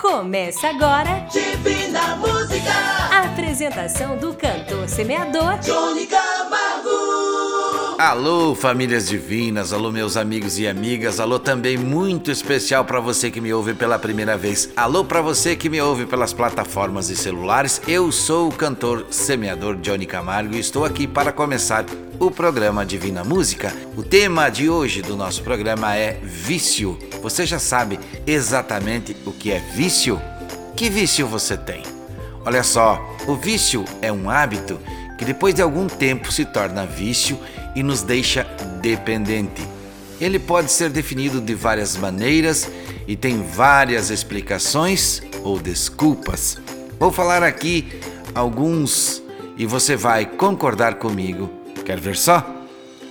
Começa agora Divina Música. a apresentação do cantor semeador Johnny. Alô, famílias divinas, alô, meus amigos e amigas, alô também muito especial para você que me ouve pela primeira vez, alô para você que me ouve pelas plataformas e celulares. Eu sou o cantor semeador Johnny Camargo e estou aqui para começar o programa Divina Música. O tema de hoje do nosso programa é vício. Você já sabe exatamente o que é vício? Que vício você tem? Olha só, o vício é um hábito que depois de algum tempo se torna vício e nos deixa dependente. Ele pode ser definido de várias maneiras e tem várias explicações ou desculpas. Vou falar aqui alguns e você vai concordar comigo. Quer ver só?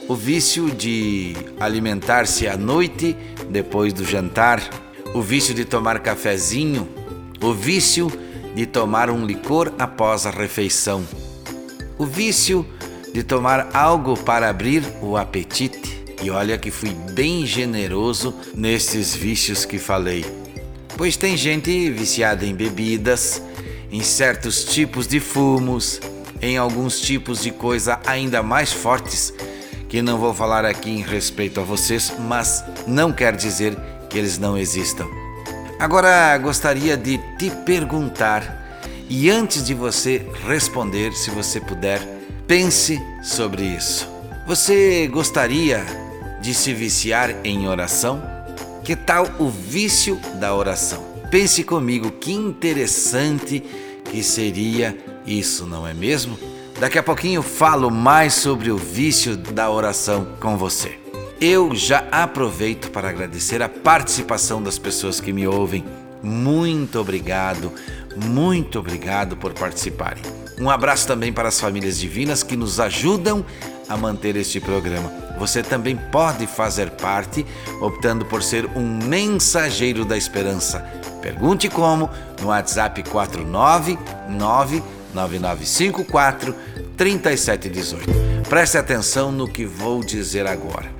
O vício de alimentar-se à noite depois do jantar, o vício de tomar cafezinho, o vício de tomar um licor após a refeição, o vício de tomar algo para abrir o apetite. E olha que fui bem generoso nesses vícios que falei. Pois tem gente viciada em bebidas, em certos tipos de fumos, em alguns tipos de coisa ainda mais fortes, que não vou falar aqui em respeito a vocês, mas não quer dizer que eles não existam. Agora gostaria de te perguntar, e antes de você responder, se você puder, pense sobre isso. Você gostaria de se viciar em oração? Que tal o vício da oração? Pense comigo que interessante que seria isso, não é mesmo? Daqui a pouquinho falo mais sobre o vício da oração com você. Eu já aproveito para agradecer a participação das pessoas que me ouvem. Muito obrigado, muito obrigado por participarem. Um abraço também para as famílias divinas que nos ajudam a manter este programa. Você também pode fazer parte optando por ser um mensageiro da esperança. Pergunte como no WhatsApp 499 9954 3718. Preste atenção no que vou dizer agora.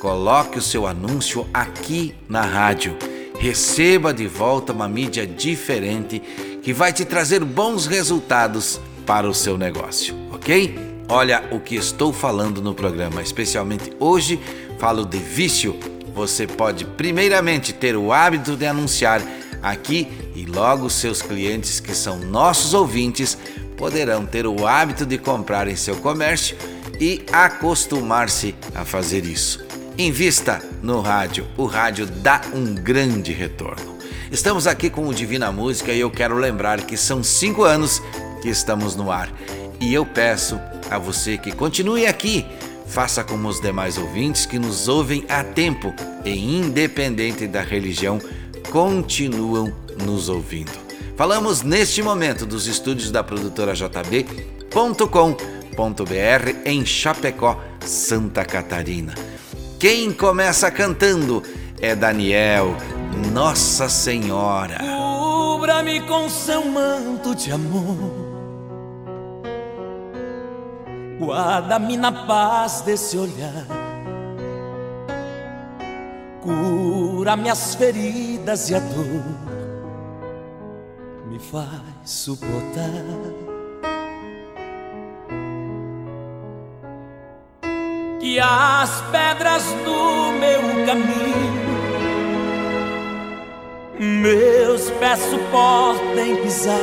Coloque o seu anúncio aqui na rádio. Receba de volta uma mídia diferente que vai te trazer bons resultados para o seu negócio, ok? Olha o que estou falando no programa, especialmente hoje falo de vício. Você pode primeiramente ter o hábito de anunciar aqui e logo seus clientes que são nossos ouvintes poderão ter o hábito de comprar em seu comércio e acostumar-se a fazer isso. Invista no rádio, o rádio dá um grande retorno. Estamos aqui com o Divina Música e eu quero lembrar que são cinco anos que estamos no ar. E eu peço a você que continue aqui, faça como os demais ouvintes que nos ouvem a tempo e, independente da religião, continuam nos ouvindo. Falamos neste momento dos estúdios da produtora JB.com.br em Chapecó, Santa Catarina. Quem começa cantando é Daniel, Nossa Senhora. Cubra-me com seu manto de amor. Guarda-me na paz desse olhar. Cura minhas feridas e a dor me faz suportar. Que as pedras do meu caminho meus pés suportem pisar,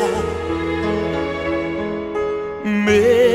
mesmo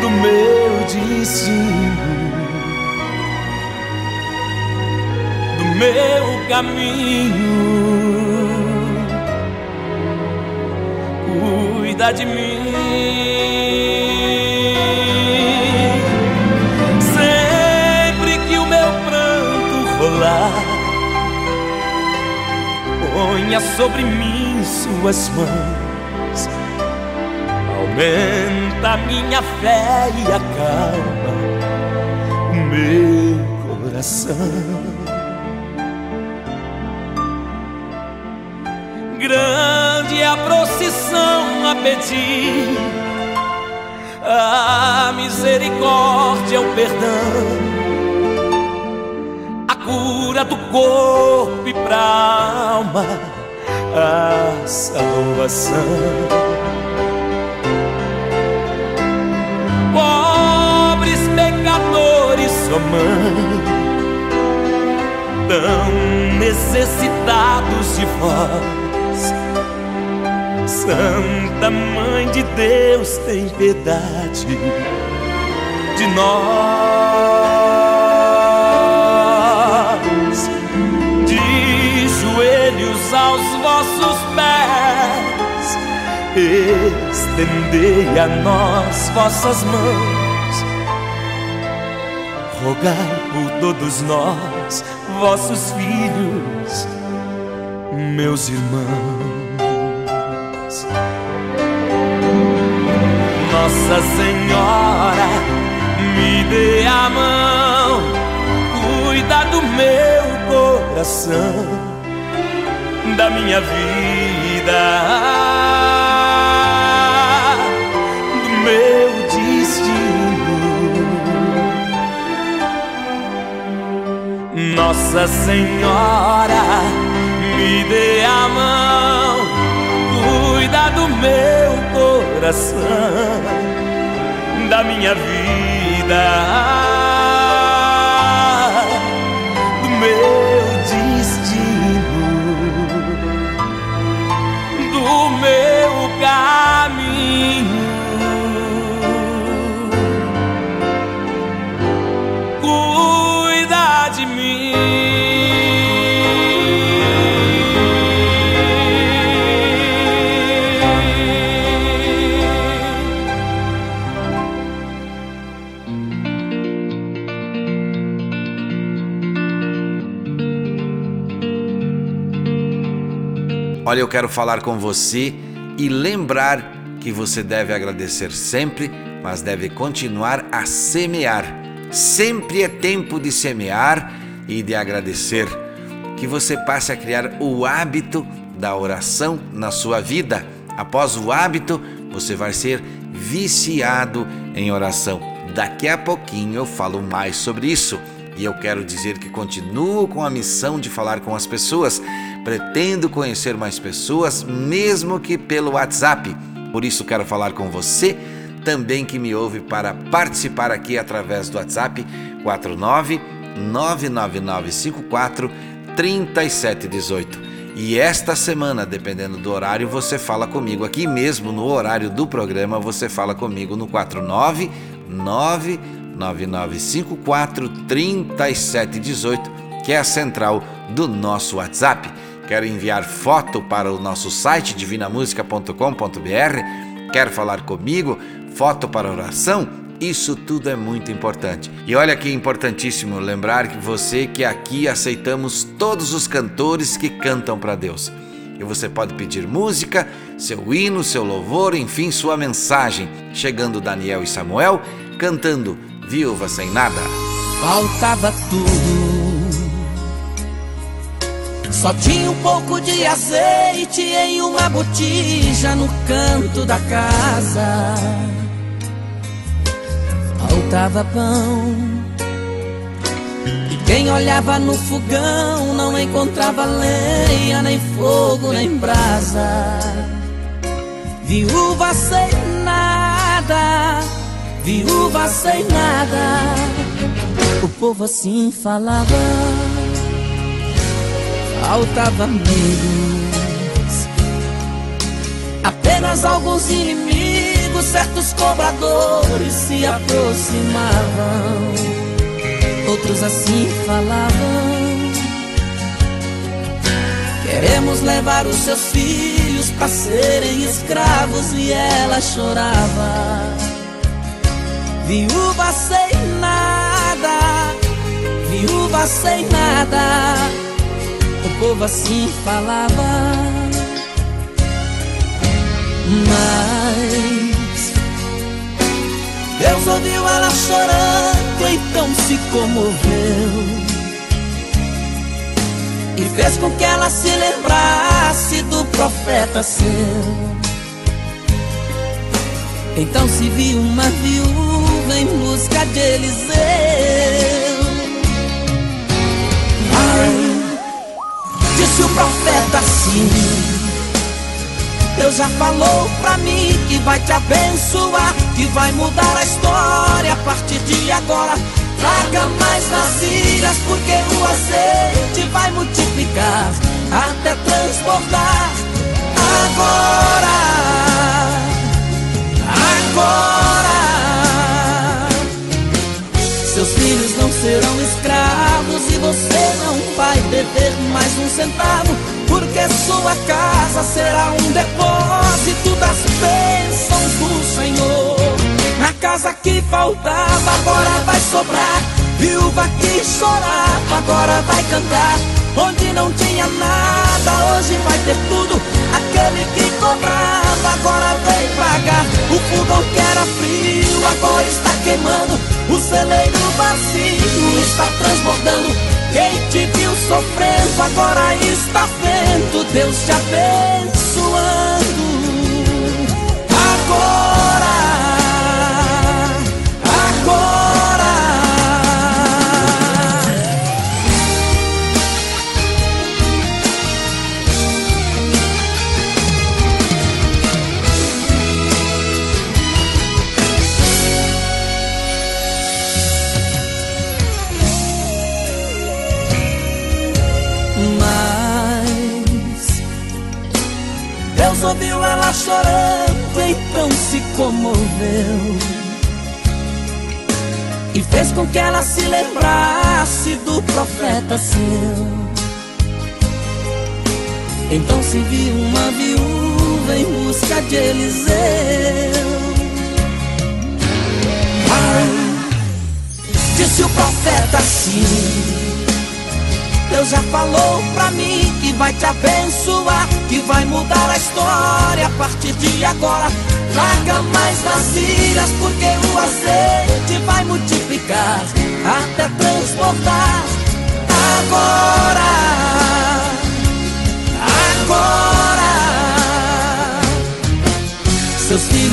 do meu destino, do meu caminho. Cuida de mim. ponha sobre mim suas mãos, aumenta minha fé e acalma o meu coração. Grande é a procissão a pedir, a misericórdia, o perdão cura do corpo e pra alma a salvação. Pobres pecadores, sua mãe, tão necessitados de vós. Santa Mãe de Deus, tem piedade de nós. aos vossos pés, estendei a nós vossas mãos, rogai por todos nós, vossos filhos, meus irmãos. Nossa Senhora, me dê a mão, cuida do meu coração da minha vida, Nossa Senhora, me dê a mão, cuida do meu coração, da minha vida. Olha, eu quero falar com você e lembrar que você deve agradecer sempre, mas deve continuar a semear. Sempre é tempo de semear e de agradecer. Que você passe a criar o hábito da oração na sua vida. Após o hábito, você vai ser viciado em oração. Daqui a pouquinho eu falo mais sobre isso. E eu quero dizer que continuo com a missão de falar com as pessoas. Pretendo conhecer mais pessoas, mesmo que pelo WhatsApp. Por isso quero falar com você também que me ouve para participar aqui através do WhatsApp 49 99954 3718. E esta semana, dependendo do horário, você fala comigo aqui mesmo no horário do programa, você fala comigo no 49 9954 3718, que é a central do nosso WhatsApp. Quer enviar foto para o nosso site divinamusica.com.br? Quer falar comigo? Foto para oração? Isso tudo é muito importante. E olha que importantíssimo lembrar que você que aqui aceitamos todos os cantores que cantam para Deus. E você pode pedir música, seu hino, seu louvor, enfim, sua mensagem. Chegando Daniel e Samuel cantando Viúva Sem Nada. Faltava tudo Só tinha um pouco de azeite em uma botija no canto da casa. Faltava pão. E quem olhava no fogão não encontrava lenha, nem fogo, nem brasa. Viúva sem nada, viúva sem nada. O povo assim falava faltava amigos. Apenas alguns inimigos, certos cobradores se aproximavam. Outros assim falavam. Queremos levar os seus filhos para serem escravos e ela chorava. Viúva sem nada, viúva sem nada povo assim falava. Mas Deus ouviu ela chorando, então se comoveu e fez com que ela se lembrasse do profeta seu. Então se viu uma viúva em busca de Eliseu. Profeta assim. Deus já falou pra mim que vai te abençoar Que vai mudar a história a partir de agora. Traga mais vasilhas porque o azeite vai multiplicar Até transbordar. Agora Agora Seus filhos não serão e você não vai dever mais um centavo, porque sua casa será um depósito das bênçãos do Senhor. Na casa que faltava, agora vai sobrar. Viúva que chorava, agora vai cantar. Onde não tinha nada, hoje vai ter tudo. Aquele que cobrava, agora vem pagar. O fogão que era frio, agora está queimando. O celeiro vazio está transbordando. Quem te viu sofrendo agora está vendo Deus te abençoando. Agora. Ela chorando, então se comoveu e fez com que ela se lembrasse do profeta seu. Então se viu uma viúva em busca de Eliseu. Ai, disse o profeta assim. Deus já falou pra mim que vai te abençoar, que vai mudar a história a partir de agora. Traga mais vasilhas, porque o azeite vai multiplicar até transportar. Agora, agora, seus filhos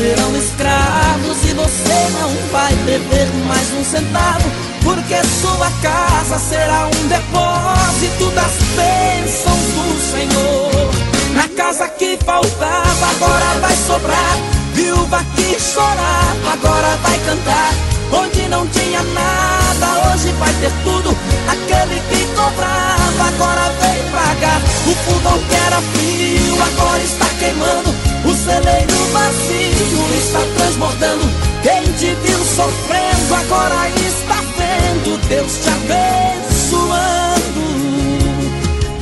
serão escravos e você não vai beber mais um centavo porque sua casa será um depósito das bênçãos do Senhor. Na casa que faltava, agora vai sobrar. Viúva que chorava, agora vai cantar. Onde não tinha nada, hoje vai ter tudo. Aquele que cobrava, agora vem pagar. O fogão que era frio, agora está queimando. Celeiro vazio está transbordando. Quem te viu sofrendo, agora está vendo Deus te abençoando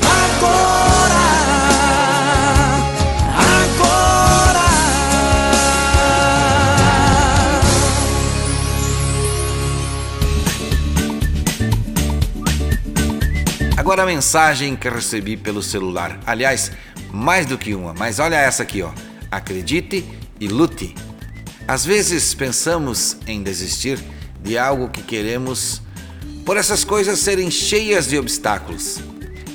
agora, agora. Agora a mensagem que recebi pelo celular. Aliás, mais do que uma, mas olha essa aqui, ó. Acredite e lute. Às vezes pensamos em desistir de algo que queremos por essas coisas serem cheias de obstáculos.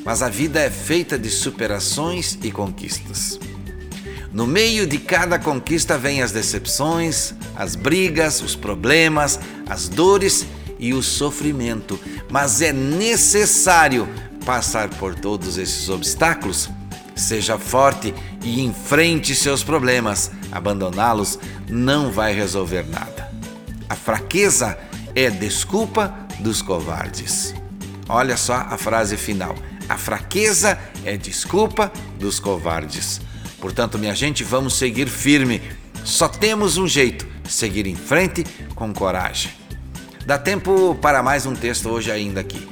mas a vida é feita de superações e conquistas. No meio de cada conquista vem as decepções, as brigas, os problemas, as dores e o sofrimento, mas é necessário passar por todos esses obstáculos. Seja forte e enfrente seus problemas. Abandoná-los não vai resolver nada. A fraqueza é desculpa dos covardes. Olha só a frase final. A fraqueza é desculpa dos covardes. Portanto, minha gente, vamos seguir firme. Só temos um jeito: seguir em frente com coragem. Dá tempo para mais um texto hoje ainda aqui.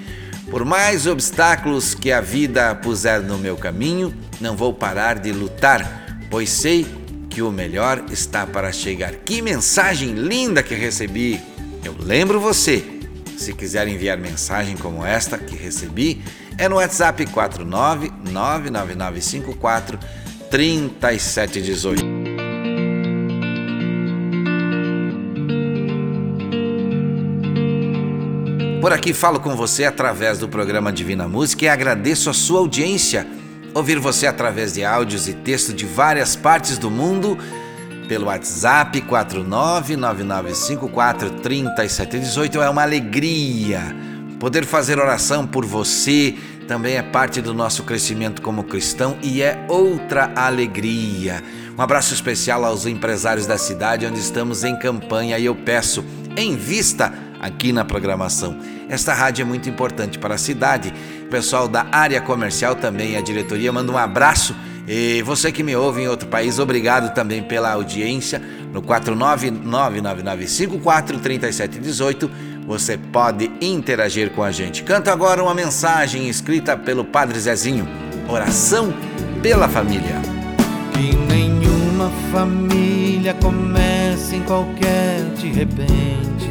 Por mais obstáculos que a vida puser no meu caminho, não vou parar de lutar, pois sei que o melhor está para chegar. Que mensagem linda que recebi! Eu lembro você. Se quiser enviar mensagem como esta que recebi, é no WhatsApp 4999954 3718. Por aqui falo com você através do programa Divina Música e agradeço a sua audiência. Ouvir você através de áudios e texto de várias partes do mundo pelo WhatsApp 499543718 é uma alegria. Poder fazer oração por você também é parte do nosso crescimento como cristão e é outra alegria. Um abraço especial aos empresários da cidade onde estamos em campanha e eu peço, em vista aqui na programação. Esta rádio é muito importante para a cidade. O pessoal da área comercial também, a diretoria, manda um abraço. E você que me ouve em outro país, obrigado também pela audiência. No 49999543718, você pode interagir com a gente. Canta agora uma mensagem escrita pelo Padre Zezinho. Oração pela família. Que nenhuma família comece em qualquer de repente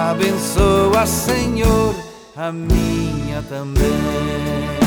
Abençoa, Senhor, a minha também.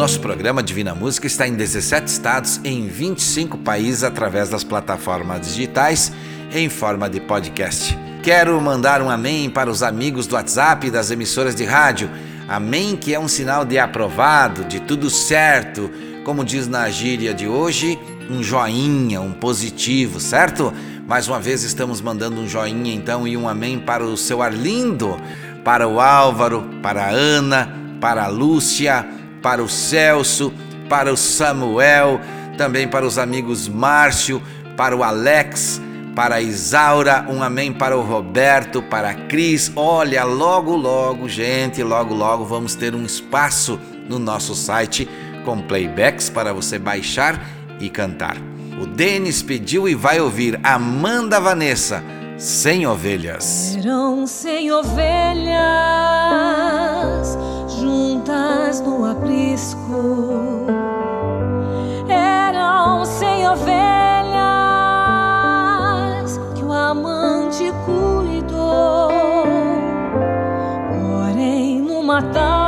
Nosso programa Divina Música está em 17 estados, em 25 países, através das plataformas digitais, em forma de podcast. Quero mandar um amém para os amigos do WhatsApp e das emissoras de rádio. Amém, que é um sinal de aprovado, de tudo certo. Como diz na gíria de hoje, um joinha, um positivo, certo? Mais uma vez estamos mandando um joinha então e um amém para o seu Arlindo, para o Álvaro, para a Ana, para a Lúcia, para o Celso, para o Samuel, também para os amigos Márcio, para o Alex, para a Isaura, um amém para o Roberto, para a Cris. Olha, logo, logo, gente, logo, logo vamos ter um espaço no nosso site com playbacks para você baixar e cantar. O Denis pediu e vai ouvir Amanda Vanessa, Sem Ovelhas. Serão sem ovelhas juntas no aprisco. Eram sem ovelhas Porém,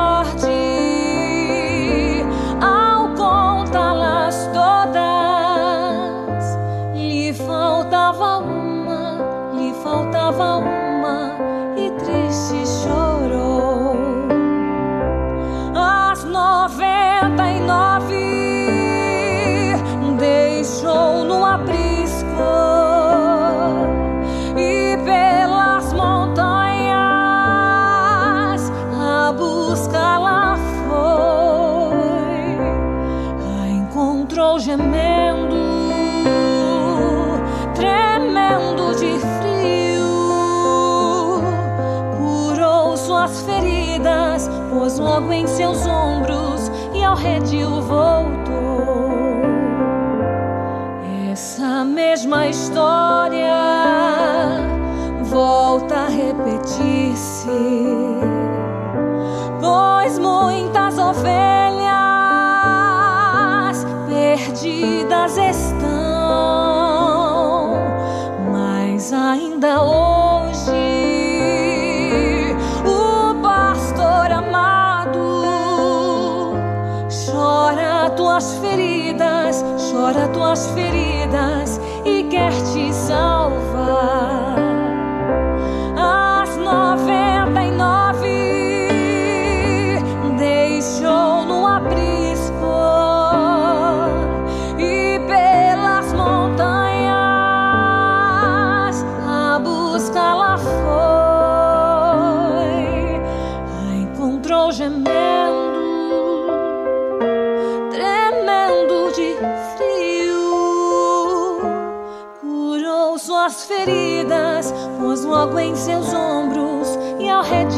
logo em seus ombros e ao redil voltou. Essa mesma história volta a repetir-se, pois muitas ovelhas perdidas estão, mas ainda hoje chora tuas feridas e quer te salvar. Logo em seus ombros e ao redil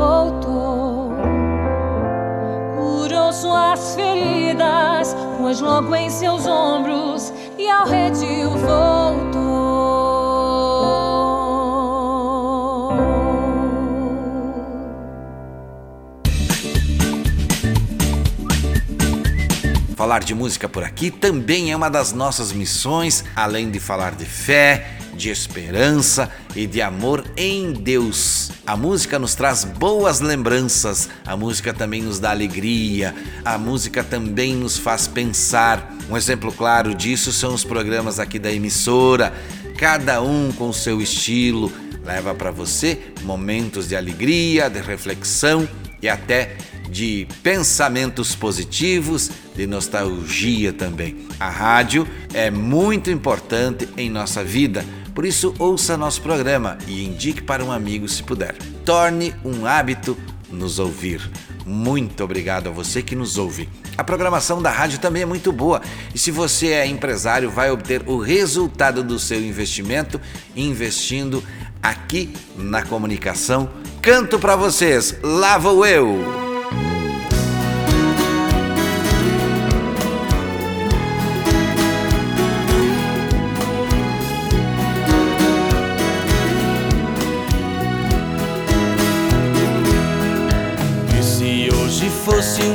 voltou. Curou suas feridas, pôs logo em seus ombros e ao redil voltou. Falar de música por aqui também é uma das nossas missões, além de falar de fé, de esperança e de amor em Deus. A música nos traz boas lembranças, a música também nos dá alegria, a música também nos faz pensar. Um exemplo claro disso são os programas aqui da emissora, cada um com seu estilo, leva para você momentos de alegria, de reflexão e até de pensamentos positivos, de nostalgia também. A rádio é muito importante em nossa vida, por isso ouça nosso programa e indique para um amigo se puder. Torne um hábito nos ouvir. Muito obrigado a você que nos ouve. A programação da rádio também é muito boa e se você é empresário, vai obter o resultado do seu investimento investindo aqui na comunicação. Canto para vocês, lá vou eu!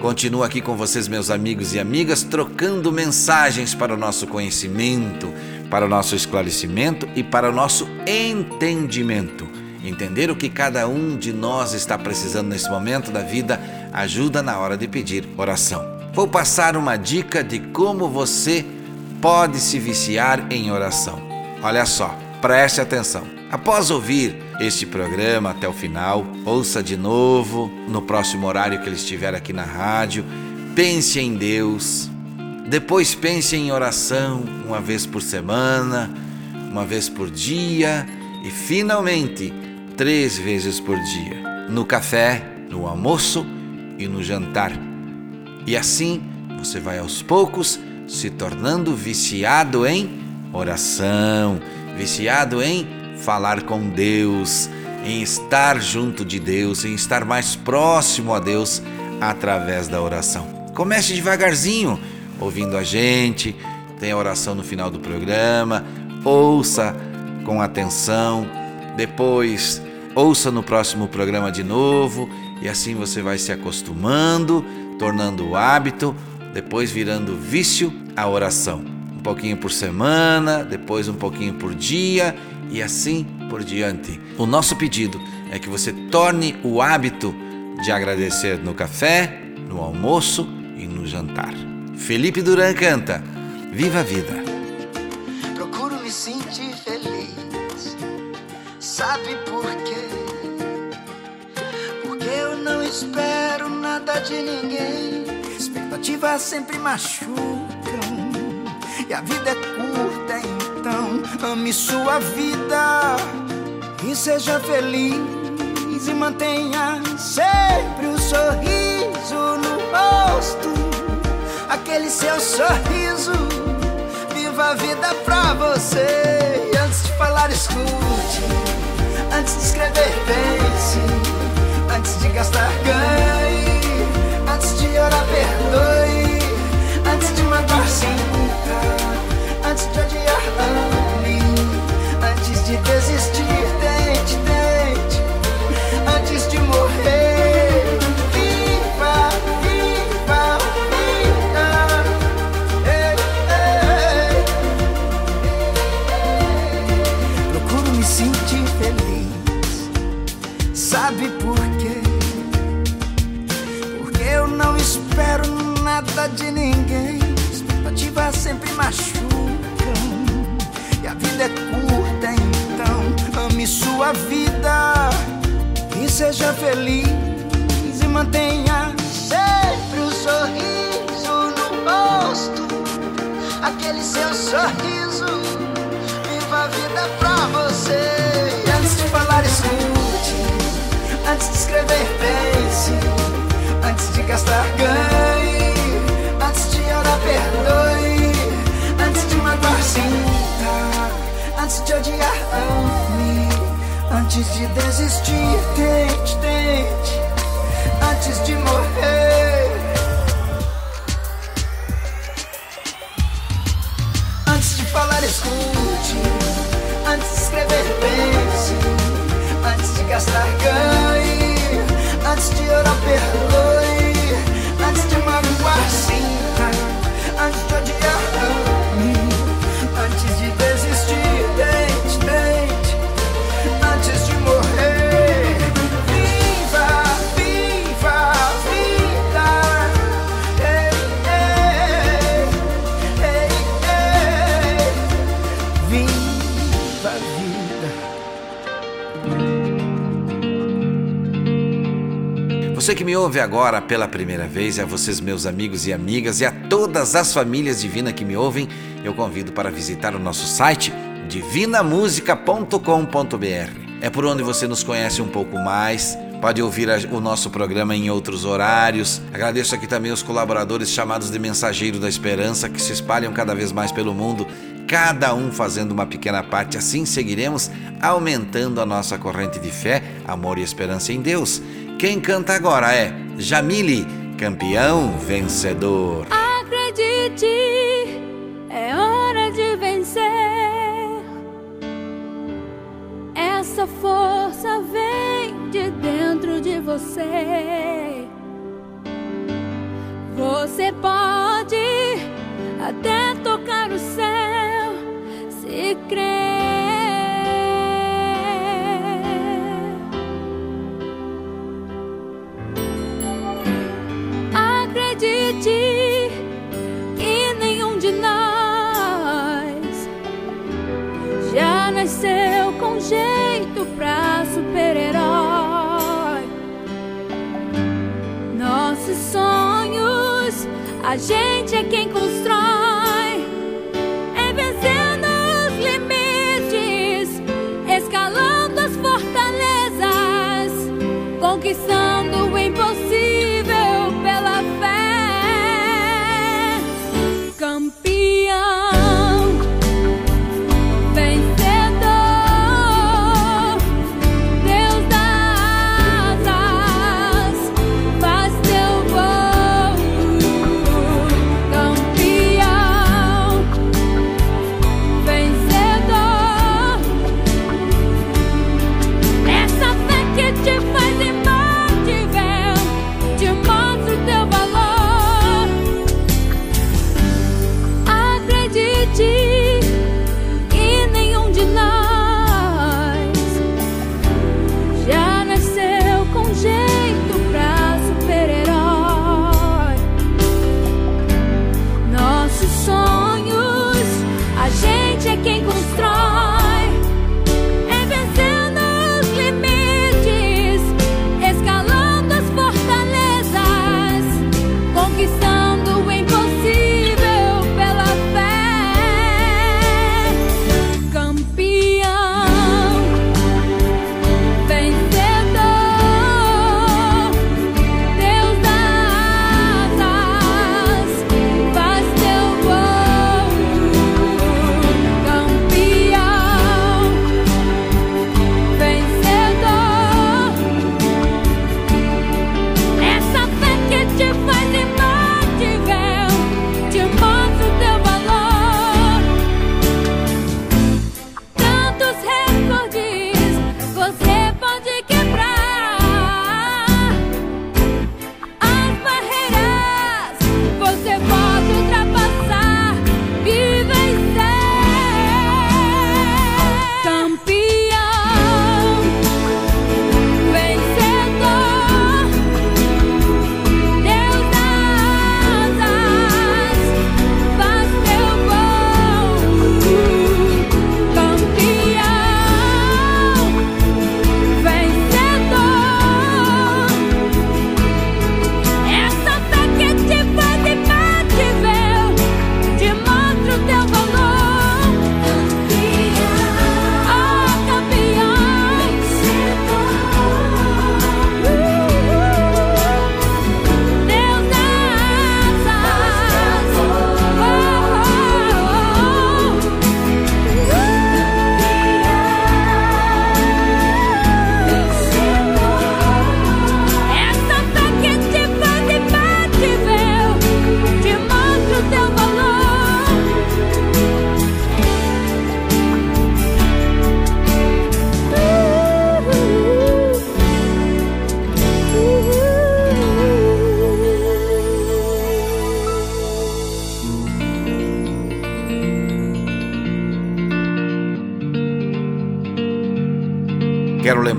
Continuo aqui com vocês, meus amigos e amigas, trocando mensagens para o nosso conhecimento, para o nosso esclarecimento e para o nosso entendimento. Entender o que cada um de nós está precisando nesse momento da vida ajuda na hora de pedir oração. Vou passar uma dica de como você pode se viciar em oração. Olha só, preste atenção. Após ouvir este programa até o final, ouça de novo no próximo horário que ele estiver aqui na rádio. Pense em Deus. Depois pense em oração uma vez por semana, uma vez por dia e finalmente três vezes por dia, no café, no almoço e no jantar. E assim você vai aos poucos se tornando viciado em oração, viciado em falar com Deus, em estar junto de Deus, em estar mais próximo a Deus através da oração. Comece devagarzinho, ouvindo a gente, tem a oração no final do programa, ouça com atenção, depois ouça no próximo programa de novo e assim você vai se acostumando, tornando o hábito, depois virando vício a oração. Um pouquinho por semana, depois um pouquinho por dia e assim por diante. O nosso pedido é que você torne o hábito de agradecer no café, no almoço e no jantar. Felipe Duran canta: Viva a vida! Procuro me sentir feliz. Sabe por quê? Porque eu não espero nada de ninguém. Expectativas sempre machucam. E a vida é curta, então ame sua vida e seja feliz e mantenha sempre o um sorriso no rosto. Aquele seu sorriso, viva a vida pra você. E antes de falar, escute. Antes de escrever, pense. Antes de gastar, ganhe. Ouve agora pela primeira vez, a vocês, meus amigos e amigas, e a todas as famílias divinas que me ouvem, eu convido para visitar o nosso site divinamusica.com.br. É por onde você nos conhece um pouco mais. Pode ouvir o nosso programa em outros horários. Agradeço aqui também os colaboradores chamados de Mensageiro da Esperança que se espalham cada vez mais pelo mundo, cada um fazendo uma pequena parte. Assim seguiremos aumentando a nossa corrente de fé, amor e esperança em Deus. Quem canta agora é Jamile, campeão vencedor. Acredite, é hora de vencer. Essa força vem de dentro de você. Você pode até tocar o céu se crer. Com jeito pra super-herói. Nossos sonhos, a gente é quem constrói. É vencendo os limites, escalando as fortalezas, conquistando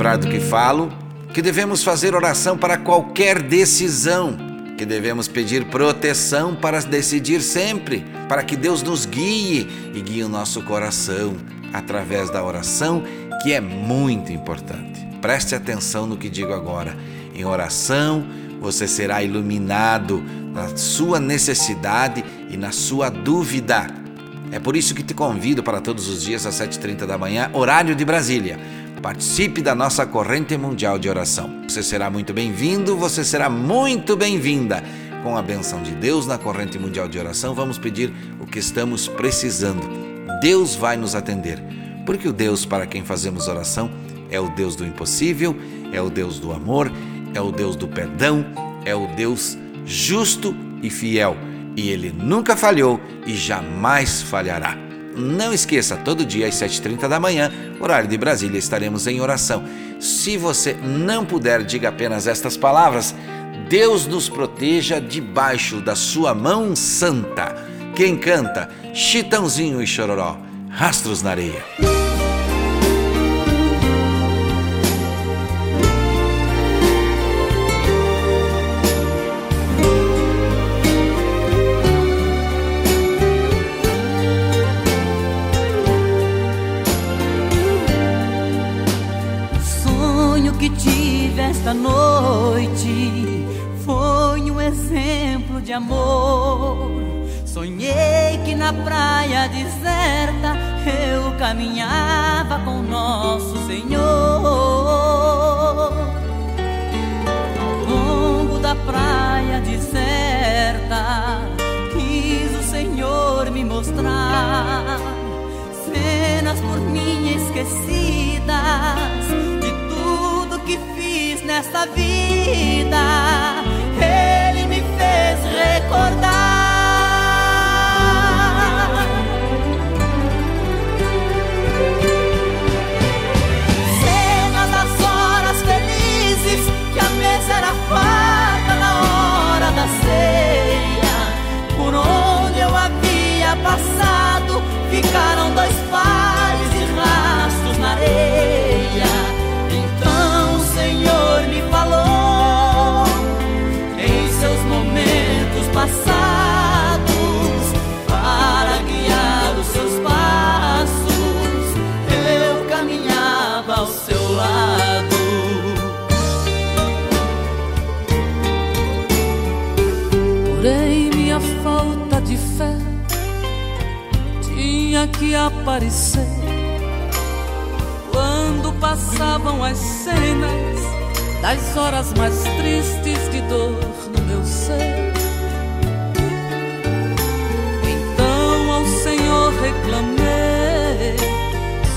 lembrar do que falo, que devemos fazer oração para qualquer decisão, que devemos pedir proteção para decidir sempre, para que Deus nos guie e guie o nosso coração através da oração, que é muito importante. Preste atenção no que digo agora. Em oração, você será iluminado na sua necessidade e na sua dúvida. É por isso que te convido para todos os dias às 7h30 da manhã, horário de Brasília. Participe da nossa corrente mundial de oração. Você será muito bem-vindo, você será muito bem-vinda. Com a benção de Deus na corrente mundial de oração, vamos pedir o que estamos precisando. Deus vai nos atender, porque o Deus para quem fazemos oração é o Deus do impossível, é o Deus do amor, é o Deus do perdão, é o Deus justo e fiel. E ele nunca falhou e jamais falhará. Não esqueça, todo dia às 7h30 da manhã, horário de Brasília, estaremos em oração. Se você não puder, diga apenas estas palavras: Deus nos proteja debaixo da sua mão santa. Quem canta? Chitãozinho e Chororó, Rastros na Areia. Esta noite foi um exemplo de amor. Sonhei que na praia deserta eu caminhava com nosso Senhor. Longo da praia deserta, quis o Senhor me mostrar cenas por mim esquecidas nessa vida. Aparecer quando passavam as cenas das horas mais tristes de dor no meu ser. Então ao Senhor reclamei,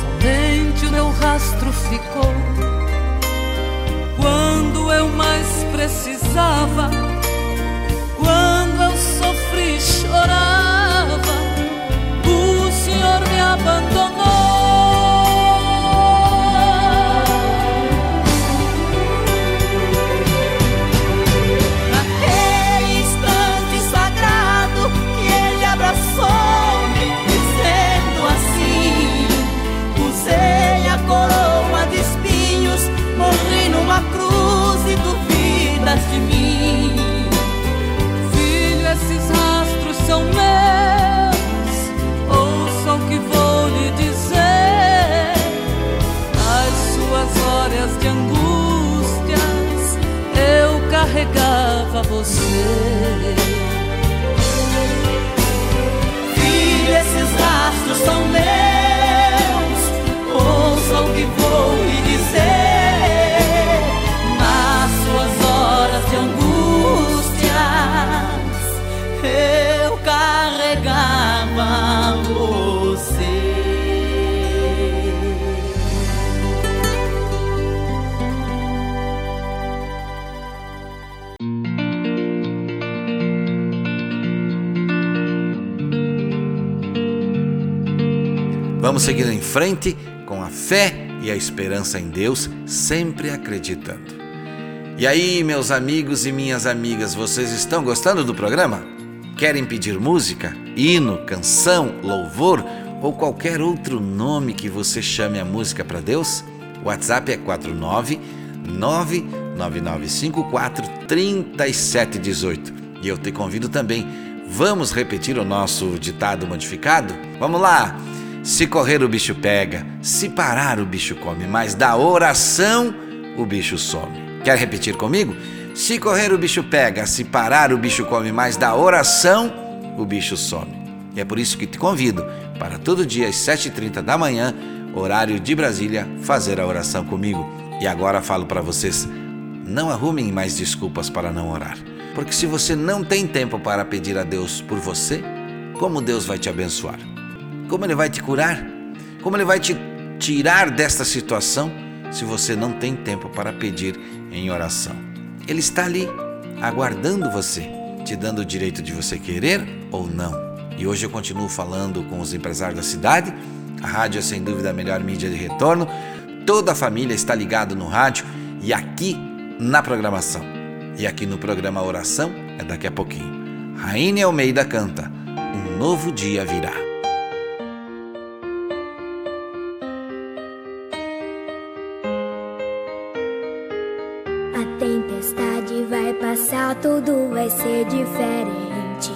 somente o meu rastro ficou. Quando eu mais precisava Seguir em frente com a fé e a esperança em Deus, sempre acreditando. E aí, meus amigos e minhas amigas, vocês estão gostando do programa? Querem pedir música, hino, canção, louvor ou qualquer outro nome que você chame a música para Deus? O WhatsApp é 49 99954 3718. E eu te convido também. Vamos repetir o nosso ditado modificado? Vamos lá! Se correr o bicho pega, se parar o bicho come, mas da oração o bicho some. Quer repetir comigo? Se correr o bicho pega, se parar o bicho come, mas da oração o bicho some. E é por isso que te convido para todo dia às 7h30 da manhã, horário de Brasília, fazer a oração comigo. E agora falo para vocês, não arrumem mais desculpas para não orar. Porque se você não tem tempo para pedir a Deus por você, como Deus vai te abençoar? Como Ele vai te curar? Como Ele vai te tirar desta situação se você não tem tempo para pedir em oração? Ele está ali, aguardando você, te dando o direito de você querer ou não. E hoje eu continuo falando com os empresários da cidade. A rádio é sem dúvida a melhor mídia de retorno. Toda a família está ligada no rádio e aqui na programação. E aqui no programa Oração é daqui a pouquinho. Rainha Almeida canta Um Novo Dia Virá. Ser diferente.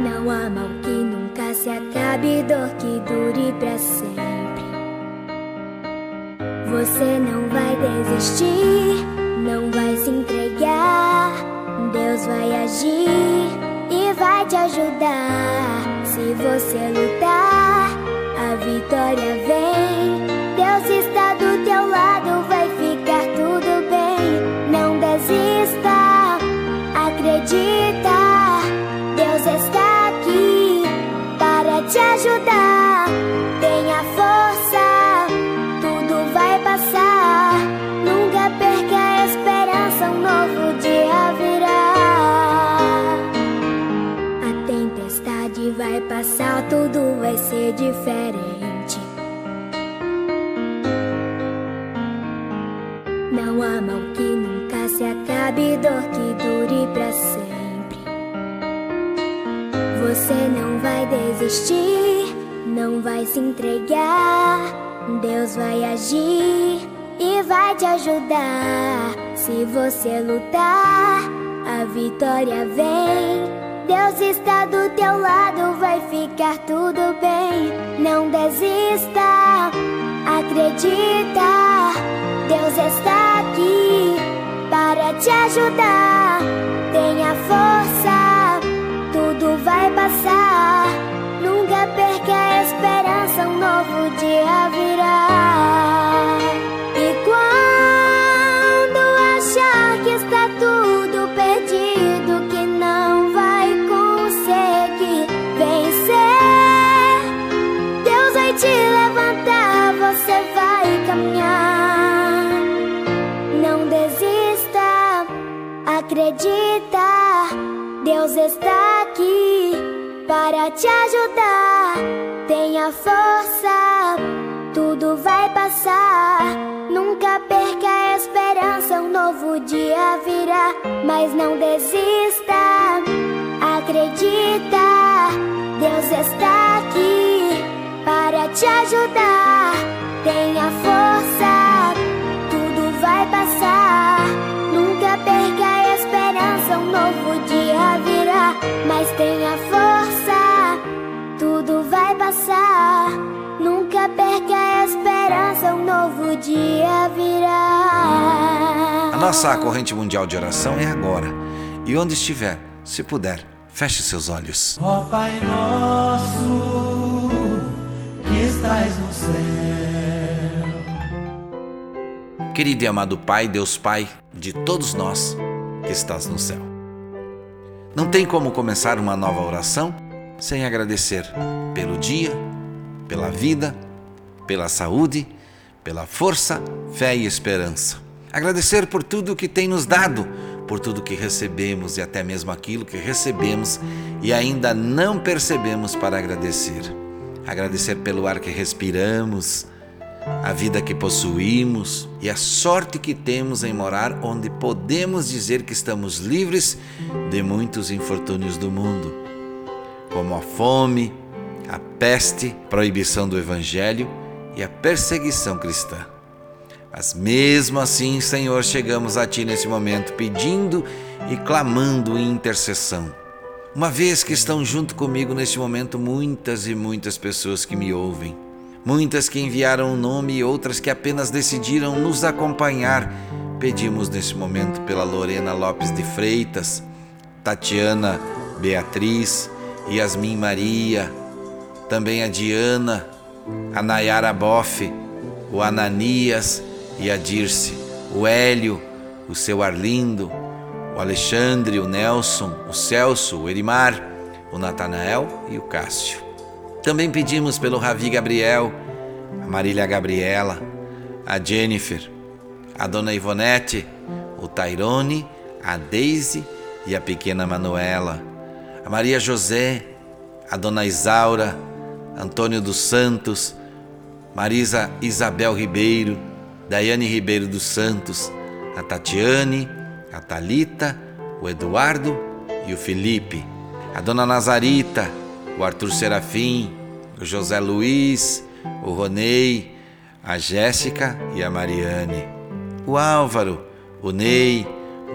Não há mal que nunca se acabe, dor que dure pra sempre. Você não vai desistir, não vai se entregar. Deus vai agir e vai te ajudar. Se você lutar, a vitória vem. Diferente. Não há mal que nunca se acabe, dor que dure pra sempre. Você não vai desistir, não vai se entregar. Deus vai agir e vai te ajudar. Se você lutar, a vitória vem. Deus está do teu lado, vai ficar tudo bem. Não desista, acredita. Deus está aqui para te ajudar. Tenha força, tudo vai passar. Nunca perca a esperança, um novo dia virá. Acredita. Deus está aqui para te ajudar. Tenha força, tudo vai passar. Nunca perca a esperança, um novo dia virá. Mas não desista, acredita. Deus está aqui para te ajudar. Tenha força, virá. A nossa corrente mundial de oração é agora. E onde estiver, se puder, feche seus olhos. Ó Pai nosso, que estás no céu. Querido e amado Pai, Deus Pai de todos nós que estás no céu. Não tem como começar uma nova oração sem agradecer pelo dia, pela vida, pela saúde, pela força, fé e esperança. Agradecer por tudo que tem nos dado, por tudo que recebemos e até mesmo aquilo que recebemos e ainda não percebemos para agradecer. Agradecer pelo ar que respiramos, a vida que possuímos e a sorte que temos em morar onde podemos dizer que estamos livres de muitos infortúnios do mundo, como a fome, a peste, proibição do evangelho e a perseguição cristã. Mas mesmo assim, Senhor, chegamos a Ti nesse momento pedindo e clamando em intercessão. Uma vez que estão junto comigo neste momento muitas e muitas pessoas que me ouvem, muitas que enviaram o nome e outras que apenas decidiram nos acompanhar, pedimos nesse momento pela Lorena Lopes de Freitas, Tatiana Beatriz, Yasmin Maria, também a Diana, a Nayara Boff, o Ananias e a Dirce, o Hélio, o seu Arlindo, o Alexandre, o Nelson, o Celso, o Erimar, o Natanael e o Cássio. Também pedimos pelo Ravi Gabriel, a Marília Gabriela, a Jennifer, a Dona Ivonete, o Tairone, a Daisy e a pequena Manuela, a Maria José, a Dona Isaura, Antônio dos Santos, Marisa Isabel Ribeiro, Daiane Ribeiro dos Santos, a Tatiane, a Talita, o Eduardo e o Felipe, a Dona Nazarita, o Arthur Serafim, o José Luiz, o Ronei, a Jéssica e a Mariane, o Álvaro, o Ney,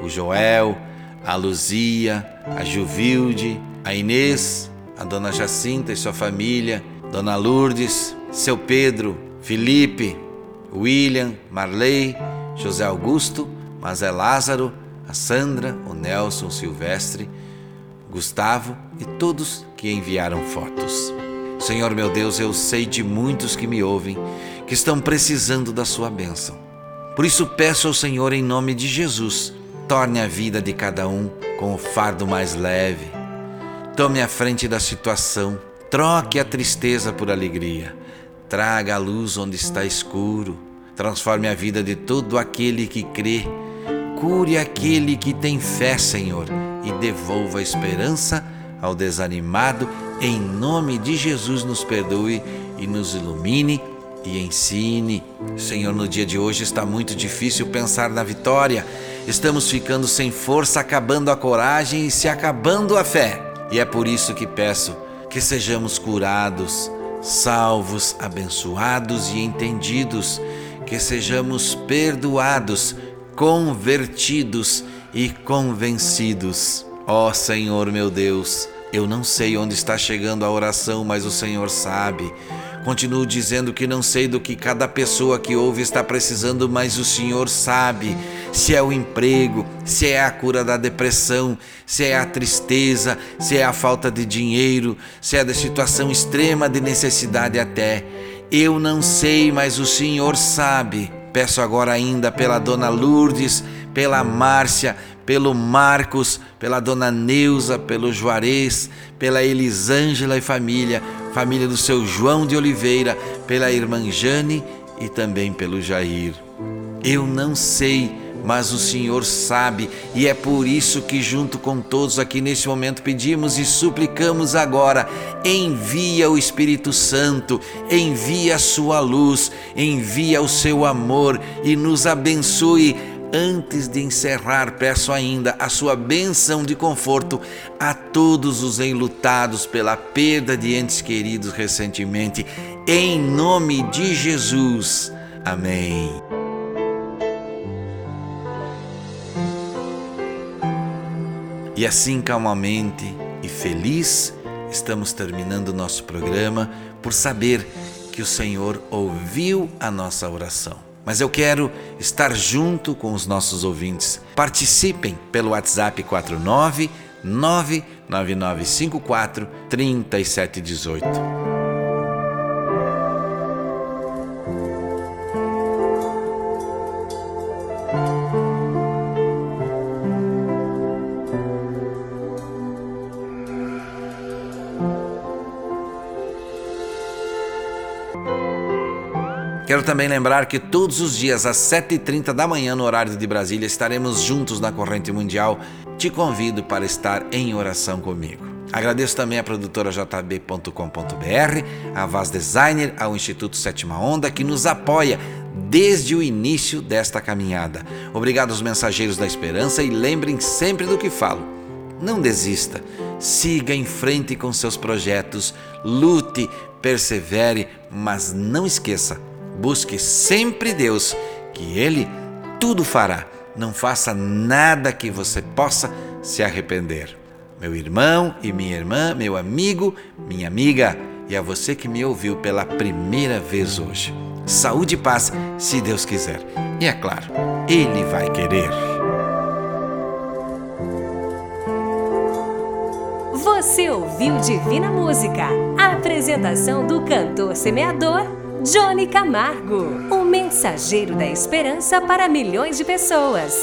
o Joel, a Luzia, a Juvilde, a Inês, a Dona Jacinta e sua família, Dona Lourdes, seu Pedro, Felipe, William, Marley, José Augusto, Mazé Lázaro, a Sandra, o Nelson, o Silvestre, Gustavo e todos que enviaram fotos. Senhor meu Deus, eu sei de muitos que me ouvem que estão precisando da sua bênção. Por isso peço ao Senhor em nome de Jesus, torne a vida de cada um com o fardo mais leve. Tome a frente da situação, troque a tristeza por alegria, traga a luz onde está escuro, transforme a vida de todo aquele que crê, cure aquele que tem fé, Senhor, e devolva a esperança ao desanimado. Em nome de Jesus, nos perdoe e nos ilumine e ensine. Senhor, no dia de hoje está muito difícil pensar na vitória. Estamos ficando sem força, acabando a coragem e se acabando a fé. E é por isso que peço que sejamos curados, salvos, abençoados e entendidos, que sejamos perdoados, convertidos e convencidos. Ó oh, Senhor meu Deus, eu não sei onde está chegando a oração, mas o Senhor sabe. Continuo dizendo que não sei do que cada pessoa que ouve está precisando, mas o Senhor sabe. Se é o emprego, se é a cura da depressão, se é a tristeza, se é a falta de dinheiro, se é da situação extrema de necessidade até. Eu não sei, mas o Senhor sabe. Peço agora ainda pela dona Lourdes, pela Márcia, pelo Marcos, pela dona Neuza, pelo Juarez, pela Elisângela e família, família do seu João de Oliveira, pela irmã Jane e também pelo Jair. Eu não sei, mas o Senhor sabe, e é por isso que, junto com todos aqui nesse momento, pedimos e suplicamos agora: envia o Espírito Santo, envia a sua luz, envia o seu amor e nos abençoe Antes de encerrar, peço ainda a sua bênção de conforto a todos os enlutados pela perda de entes queridos recentemente, em nome de Jesus. Amém. E assim, calmamente e feliz, estamos terminando nosso programa por saber que o Senhor ouviu a nossa oração mas eu quero estar junto com os nossos ouvintes. Participem pelo WhatsApp 49 99954 3718. Também lembrar que todos os dias às 7h30 da manhã, no horário de Brasília, estaremos juntos na Corrente Mundial. Te convido para estar em oração comigo. Agradeço também à produtora jb.com.br, a Vaz Designer, ao Instituto Sétima Onda, que nos apoia desde o início desta caminhada. Obrigado aos mensageiros da esperança e lembrem sempre do que falo. Não desista, siga em frente com seus projetos, lute, persevere, mas não esqueça Busque sempre Deus, que Ele tudo fará. Não faça nada que você possa se arrepender. Meu irmão e minha irmã, meu amigo, minha amiga, e a você que me ouviu pela primeira vez hoje. Saúde e paz, se Deus quiser. E é claro, Ele vai querer. Você ouviu Divina Música, a apresentação do cantor semeador Johnny Camargo, o mensageiro da esperança para milhões de pessoas.